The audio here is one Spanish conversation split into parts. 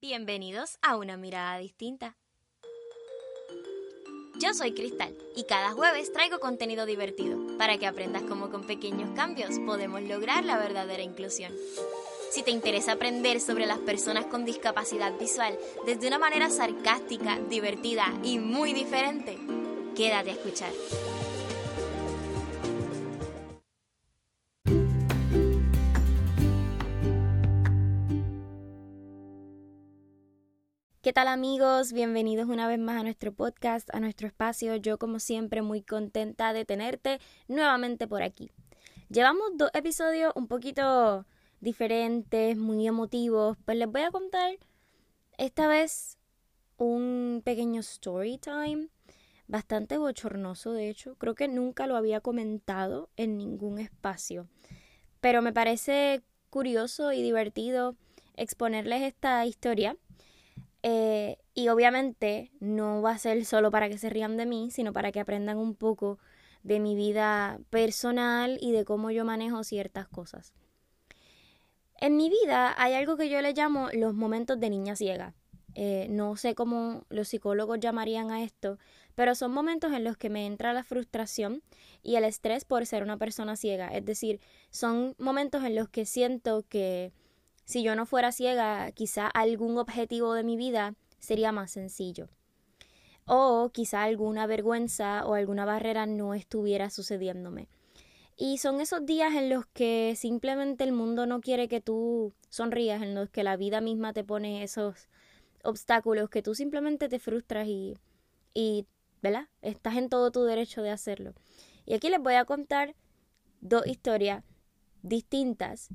Bienvenidos a una mirada distinta. Yo soy Cristal y cada jueves traigo contenido divertido para que aprendas cómo con pequeños cambios podemos lograr la verdadera inclusión. Si te interesa aprender sobre las personas con discapacidad visual desde una manera sarcástica, divertida y muy diferente, quédate a escuchar. ¿Qué tal amigos? Bienvenidos una vez más a nuestro podcast, a nuestro espacio. Yo como siempre muy contenta de tenerte nuevamente por aquí. Llevamos dos episodios un poquito diferentes, muy emotivos, pues les voy a contar esta vez un pequeño story time, bastante bochornoso de hecho, creo que nunca lo había comentado en ningún espacio, pero me parece curioso y divertido exponerles esta historia eh, y obviamente no va a ser solo para que se rían de mí, sino para que aprendan un poco de mi vida personal y de cómo yo manejo ciertas cosas. En mi vida hay algo que yo le llamo los momentos de niña ciega. Eh, no sé cómo los psicólogos llamarían a esto, pero son momentos en los que me entra la frustración y el estrés por ser una persona ciega. Es decir, son momentos en los que siento que si yo no fuera ciega, quizá algún objetivo de mi vida sería más sencillo. O quizá alguna vergüenza o alguna barrera no estuviera sucediéndome. Y son esos días en los que simplemente el mundo no quiere que tú sonrías, en los que la vida misma te pone esos obstáculos, que tú simplemente te frustras y, y ¿verdad? Estás en todo tu derecho de hacerlo. Y aquí les voy a contar dos historias distintas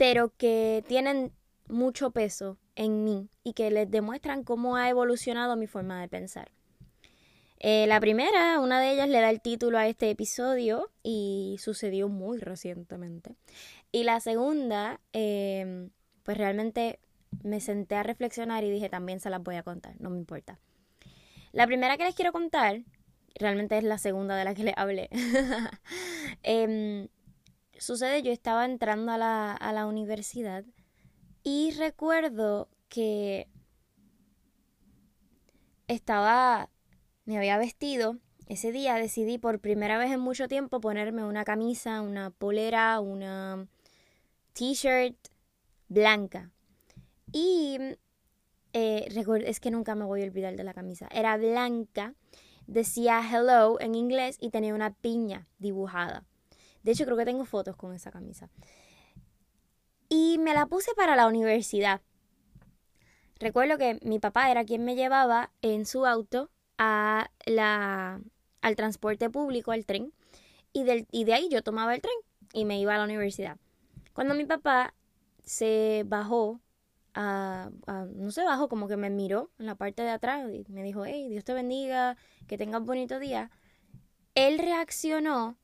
pero que tienen mucho peso en mí y que les demuestran cómo ha evolucionado mi forma de pensar. Eh, la primera, una de ellas le da el título a este episodio y sucedió muy recientemente. Y la segunda, em, pues realmente me senté a reflexionar y dije también se las voy a contar, no me importa. La primera que les quiero contar, realmente es la segunda de la que les hablé. eh, sucede, yo estaba entrando a la, a la universidad y recuerdo que estaba, me había vestido. Ese día decidí por primera vez en mucho tiempo ponerme una camisa, una polera, una t-shirt blanca. Y eh, es que nunca me voy a olvidar de la camisa. Era blanca, decía hello en inglés y tenía una piña dibujada. De hecho, creo que tengo fotos con esa camisa. Y me la puse para la universidad. Recuerdo que mi papá era quien me llevaba en su auto a la, al transporte público, al tren. Y, del, y de ahí yo tomaba el tren y me iba a la universidad. Cuando mi papá se bajó, a, no se bajó, como que me miró en la parte de atrás y me dijo, hey, Dios te bendiga, que tengas bonito día. Él reaccionó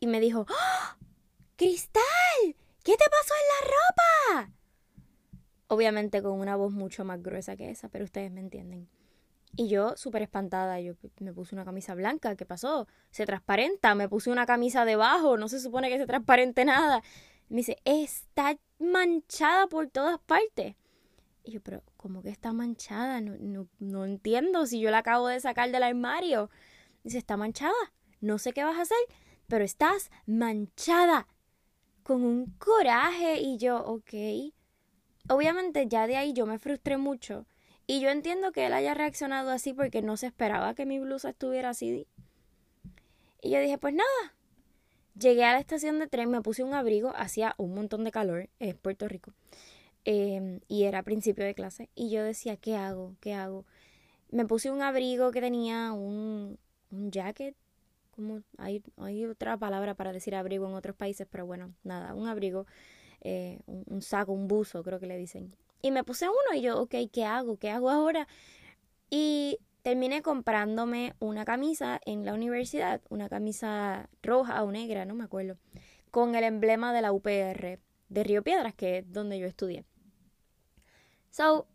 y me dijo, ¡Oh! ¡Cristal! ¿Qué te pasó en la ropa? Obviamente con una voz mucho más gruesa que esa, pero ustedes me entienden. Y yo, súper espantada, yo me puse una camisa blanca, ¿qué pasó? Se transparenta, me puse una camisa debajo, no se supone que se transparente nada. Me dice, está manchada por todas partes. Y yo, pero ¿cómo que está manchada? No, no, no entiendo si yo la acabo de sacar del armario. Dice, está manchada, no sé qué vas a hacer pero estás manchada con un coraje y yo, ok. Obviamente ya de ahí yo me frustré mucho y yo entiendo que él haya reaccionado así porque no se esperaba que mi blusa estuviera así. Y yo dije, pues nada. Llegué a la estación de tren, me puse un abrigo, hacía un montón de calor, es Puerto Rico, em, y era principio de clase, y yo decía, ¿qué hago? ¿Qué hago? Me puse un abrigo que tenía un, un jacket, hay, otra palabra para decir abrigo en otros países, pero bueno, nada, un abrigo, eh, un, saco, un buzo, creo que le dicen. Y me puse uno y yo, ok, ¿qué hago? ¿Qué hago ahora? Y terminé comprándome una camisa en la universidad, una camisa roja o negra, no me acuerdo, con el emblema de la UPR de Río Piedras, que es donde yo estudié. So,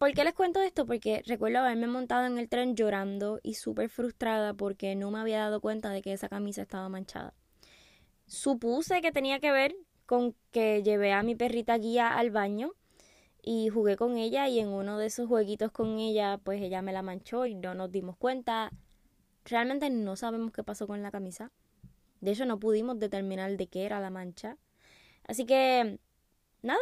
¿Por qué les cuento esto? Porque recuerdo haberme montado en el tren llorando y súper frustrada porque no me había dado cuenta de que esa camisa estaba manchada. Supuse que tenía que ver con que llevé a mi perrita guía al baño y jugué con ella y en uno de esos jueguitos con ella pues ella me la manchó y no nos dimos cuenta. Realmente no sabemos qué pasó con la camisa. De hecho no pudimos determinar de qué era la mancha. Así que nada,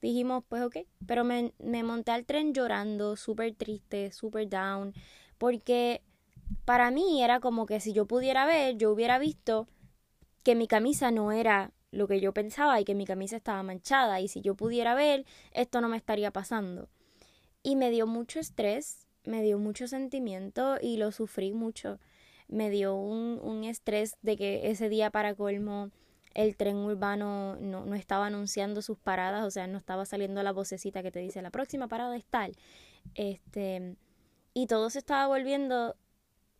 dijimos pues ok, pero me, me monté al tren llorando, súper triste, súper down, porque para mí era como que si yo pudiera ver, yo hubiera visto que mi camisa no era lo que yo pensaba y que mi camisa estaba manchada y si yo pudiera ver, esto no me estaría pasando. Y me dio mucho estrés, me dio mucho sentimiento y lo sufrí mucho. Me dio un, un estrés de que ese día para colmo el tren urbano no, no, estaba anunciando sus paradas, o sea, no estaba saliendo la vocecita que te dice la próxima parada es tal. Este, y todo se estaba volviendo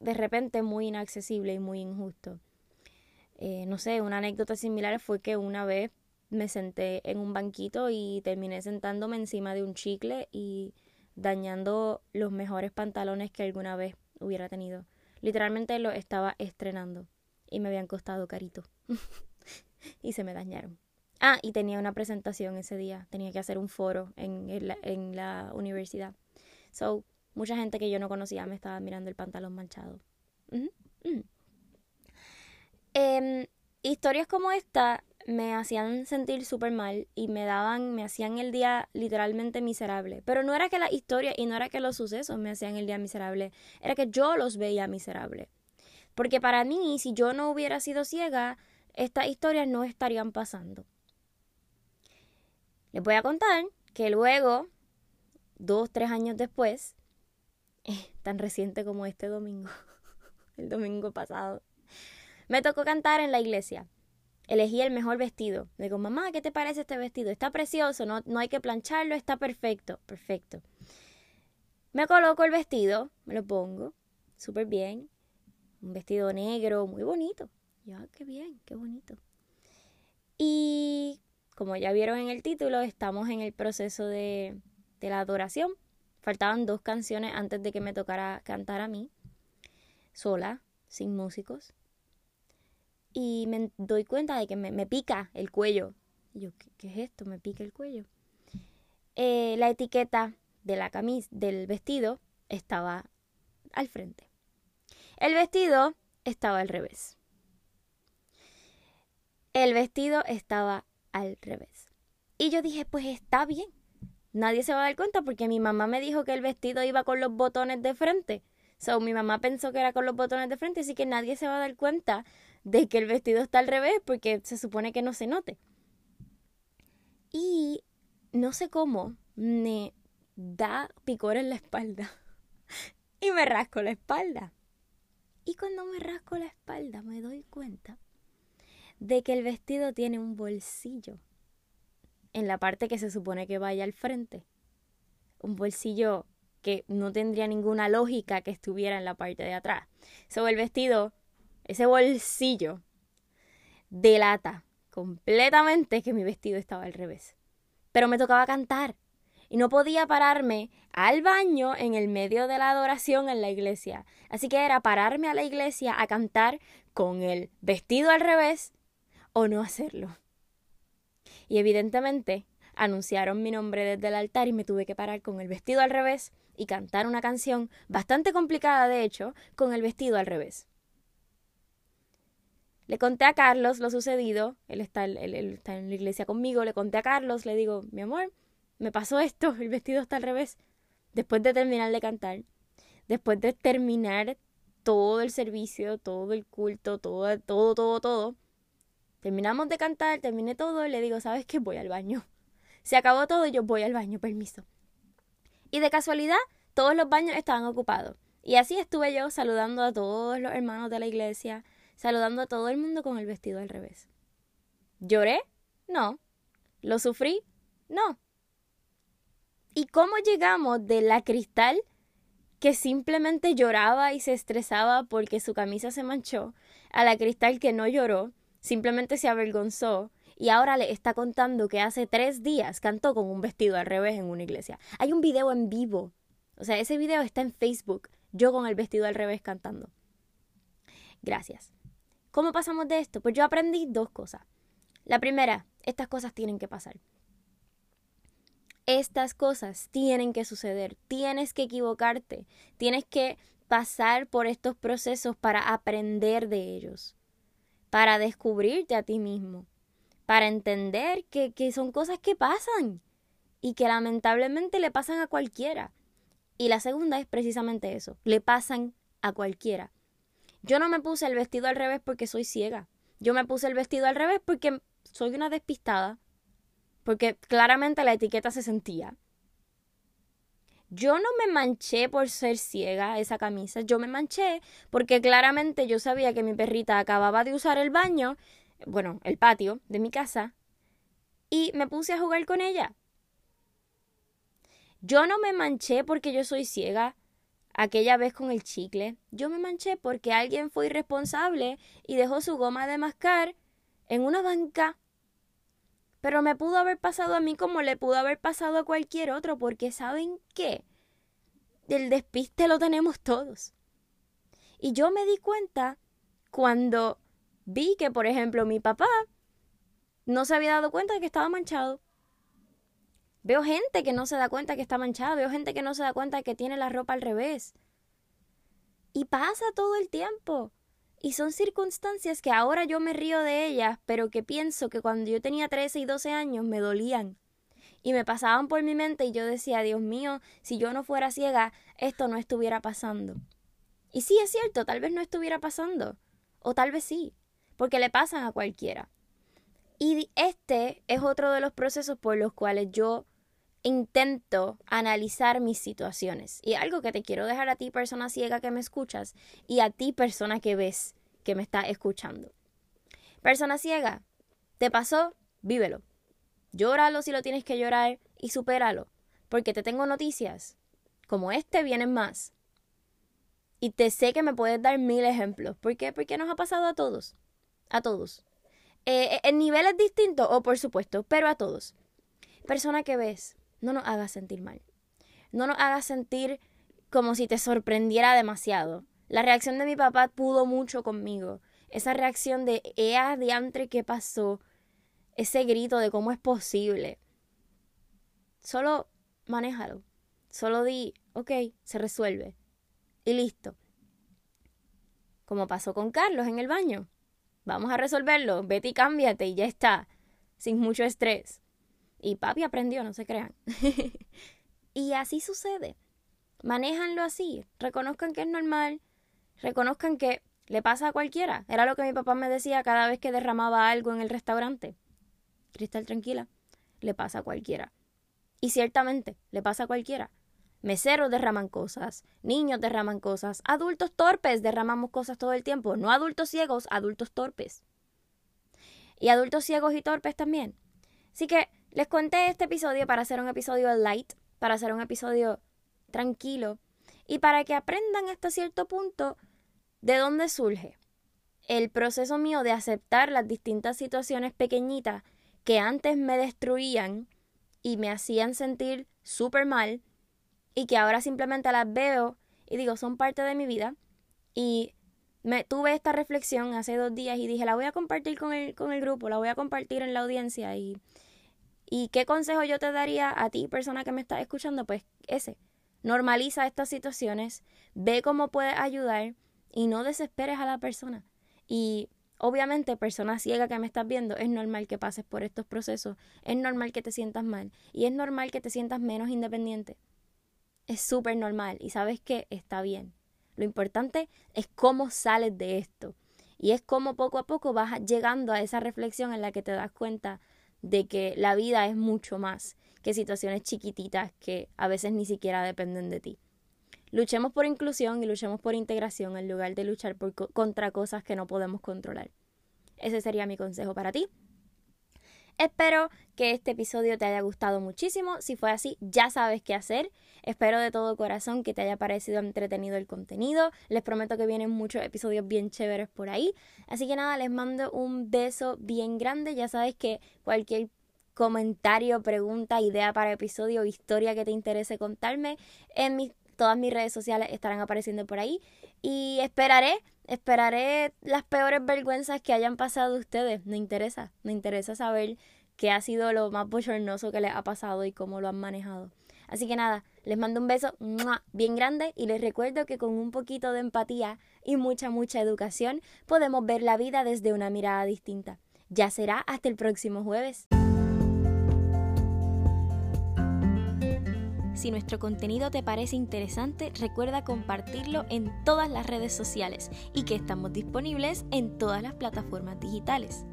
de repente muy inaccesible y muy injusto. Eh, no sé, una anécdota similar fue que una vez me senté en un banquito y terminé sentándome encima de un chicle y dañando los mejores pantalones que alguna vez hubiera tenido. Literalmente lo estaba estrenando y me habían costado carito. y se me dañaron. Ah, y tenía una presentación ese día. Tenía que hacer un foro en, la, en la universidad. So, mucha gente que yo no conocía me estaba mirando el pantalón manchado. Em, historias como esta me hacían sentir súper mal y me daban, me hacían el día literalmente miserable. Pero no era que la historia y no era que los sucesos me hacían el día miserable, era que yo los veía miserable. Porque para mí, si yo no hubiera sido ciega, estas historias no estarían pasando. Les voy a contar que luego, dos, tres años después, tan reciente como este domingo, el domingo pasado, me tocó cantar en la iglesia. Elegí el mejor vestido. Le digo, mamá, ¿qué te parece este vestido? Está precioso, no, no hay que plancharlo, está perfecto. Perfecto. Me coloco el vestido, me lo pongo, súper bien. Un vestido negro, muy bonito. Ya, qué bien, qué bonito. Y como ya vieron en el título, estamos en el proceso de, de la adoración. Faltaban dos canciones antes de que me tocara cantar a mí, sola, sin músicos y me doy cuenta de que me, pica el cuello. Yo, ¿qué, es esto? Me pica el cuello. Eh, la etiqueta de la camisa, del vestido, estaba al frente. El vestido estaba al revés. El vestido estaba al revés. Y yo dije, pues está bien. Nadie se va a dar cuenta porque mi mamá me dijo que el vestido iba con los botones de frente. So, mi mamá pensó que era con los botones de frente, así que nadie se va a dar cuenta de que el vestido está al revés porque se supone que no se note. Y no sé cómo me da picor en la espalda y me rasco la espalda. Y cuando me rasco la espalda me doy cuenta de que el vestido tiene un bolsillo en la parte que se supone que vaya al frente. Un bolsillo que no tendría ninguna lógica que estuviera en la parte de atrás. Sobre el vestido ese bolsillo delata completamente que mi vestido estaba al revés. Pero me tocaba cantar y no podía pararme al baño en el medio de la adoración en la iglesia. Así que era pararme a la iglesia a cantar con el vestido al revés o no hacerlo. Y evidentemente anunciaron mi nombre desde el altar y me tuve que parar con el vestido al revés y cantar una canción bastante complicada de hecho con el vestido al revés. Le conté a Carlos lo sucedido, él está, en la iglesia conmigo, le conté a Carlos, le digo, mi amor, me pasó esto, el vestido está al revés. Después de terminar de cantar, después de terminar todo el servicio, todo el culto, todo, todo, todo, todo, terminamos de cantar, terminé todo y le digo, ¿sabes qué? Voy al baño. Se acabó todo y yo voy al baño, permiso. Y de casualidad, todos los baños estaban ocupados. Y así estuve yo saludando a todos los hermanos de la iglesia, saludando a todo el mundo con el vestido al revés. ¿Lloré? No. ¿Lo sufrí? No. ¿Y cómo llegamos de la cristal que simplemente lloraba y se estresaba porque su camisa se manchó a la cristal que no lloró, simplemente se avergonzó y ahora le está contando que hace tres días cantó con un vestido al revés en una iglesia? Hay un video en vivo. O sea, ese video está en Facebook, yo con el vestido al revés cantando. Gracias. ¿Cómo pasamos de esto? Pues yo aprendí dos cosas. La primera, estas cosas tienen que pasar. estas cosas tienen que suceder, tienes que equivocarte, tienes que pasar por estos procesos para aprender de ellos, para descubrirte a ti mismo, para entender que, que son cosas que pasan y que lamentablemente le pasan a cualquiera. Y la segunda es precisamente eso, le pasan a cualquiera. Yo no me puse el vestido al revés porque soy ciega. Yo me puse el vestido al revés porque soy una despistada. Porque claramente la etiqueta se sentía. Yo no me manché por ser ciega esa camisa, yo me manché porque claramente yo sabía que mi perrita acababa de usar el baño, bueno, el patio de mi casa, y me puse a jugar con ella. Yo no me manché porque yo soy ciega aquella vez con el chicle. Yo me manché porque alguien fue irresponsable y dejó su goma de mascar en una banca. Pero me pudo haber pasado a mí como le pudo haber pasado a cualquier otro, porque ¿saben qué? El despiste lo tenemos todos. Y yo me di cuenta cuando vi que, por ejemplo, mi papá no se había dado cuenta de que estaba manchado. Veo gente que no se da cuenta que está manchada, veo gente que no se da cuenta que tiene la ropa al revés. Y pasa todo el tiempo. Y son circunstancias que ahora yo me río de ellas, pero que pienso que cuando yo tenía 13 y 12 años me dolían. Y me pasaban por mi mente y yo decía, Dios mío, si yo no fuera ciega, esto no estuviera pasando. Y sí es cierto, tal vez no estuviera pasando. O tal vez sí, porque le pasan a cualquiera. Y este es otro de los procesos por los cuales yo intento analizar mis situaciones. Y algo que te quiero dejar a ti, persona ciega que me escuchas, y a ti, persona que ves que me está escuchando. Persona ciega, ¿te pasó? Vívelo. Llóralo si lo tienes que llorar y supéralo. Porque te tengo noticias. Como este vienen más. Y te sé que me puedes dar mil ejemplos. ¿Por qué? Porque nos ha pasado a todos. A todos. Eh, en niveles distintos, o por supuesto, pero a todos. Persona que ves, no nos hagas sentir mal. No nos hagas sentir como si te sorprendiera demasiado. La reacción de mi papá pudo mucho conmigo. Esa reacción de ea diantre que pasó. Ese grito de cómo es posible. Solo manéjalo. Solo di, ok, se resuelve. Y listo. Como pasó con Carlos en el baño. Vamos a resolverlo. Vete y cámbiate y ya está. Sin mucho estrés. Y papi aprendió, no se crean. y así sucede. Manéjanlo así. Reconozcan que es normal. Reconozcan que le pasa a cualquiera. Era lo que mi papá me decía cada vez que derramaba algo en el restaurante. Cristal, tranquila. Le pasa a cualquiera. Y ciertamente, le pasa a cualquiera. Meseros derraman cosas, niños derraman cosas, adultos torpes derramamos cosas todo el tiempo, no adultos ciegos, adultos torpes. Y adultos ciegos y torpes también. Así que les conté este episodio para hacer un episodio light, para hacer un episodio tranquilo y para que aprendan hasta cierto punto de dónde surge el proceso mío de aceptar las distintas situaciones pequeñitas que antes me destruían y me hacían sentir súper mal y que ahora simplemente las veo y digo son parte de mi vida. Y me tuve esta reflexión hace dos días y dije la voy a compartir con el, con el grupo, la voy a compartir en la audiencia y ¿Y qué consejo yo te daría a ti, persona que me estás escuchando? Pues ese. Normaliza estas situaciones, ve cómo puedes ayudar y no desesperes a la persona. Y obviamente, persona ciega que me estás viendo, es normal que pases por estos procesos, es normal que te sientas mal y es normal que te sientas menos independiente. Es súper normal y sabes que está bien. Lo importante es cómo sales de esto. Y es cómo poco a poco vas llegando a esa reflexión en la que te das cuenta de que la vida es mucho más que situaciones chiquititas que a veces ni siquiera dependen de ti. Luchemos por inclusión y luchemos por integración en lugar de luchar contra cosas que no podemos controlar. Ese sería mi consejo para ti. Espero que este episodio te haya gustado muchísimo. Si fue así, ya sabes qué hacer. Espero de todo corazón que te haya parecido entretenido el contenido. Les prometo que vienen muchos episodios bien chéveres por ahí. Así que nada, les mando un beso bien grande. Ya sabes que cualquier comentario, pregunta, idea para episodio historia que te interese contarme en mis todas mis redes sociales estarán apareciendo por ahí y esperaré, esperaré las peores vergüenzas que hayan pasado ustedes. Me interesa, me interesa saber qué ha sido lo más bochornoso que les ha pasado y cómo lo han manejado. Así que nada, les mando un beso bien grande y les recuerdo que con un poquito de empatía y mucha, mucha educación podemos ver la vida desde una mirada distinta. Ya será hasta el próximo jueves. Si nuestro contenido te parece interesante, recuerda compartirlo en todas las redes sociales y que estamos disponibles en todas las plataformas digitales.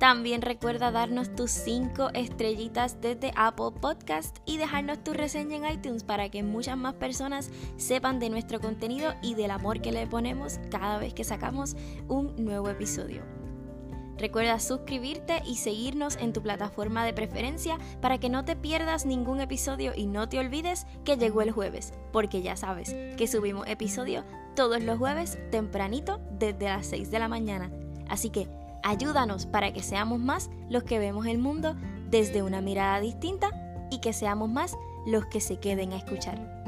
También recuerda darnos tus 5 estrellitas desde Apple Podcast y dejarnos tu reseña en iTunes para que muchas más personas sepan de nuestro contenido y del amor que le ponemos cada vez que sacamos un nuevo episodio. Recuerda suscribirte y seguirnos en tu plataforma de preferencia para que no te pierdas ningún episodio y no te olvides que llegó el jueves, porque ya sabes que subimos episodio todos los jueves tempranito desde las 6 de la mañana. Así que ayúdanos para que seamos más los que vemos el mundo desde una mirada distinta y que seamos más los que se queden a escuchar.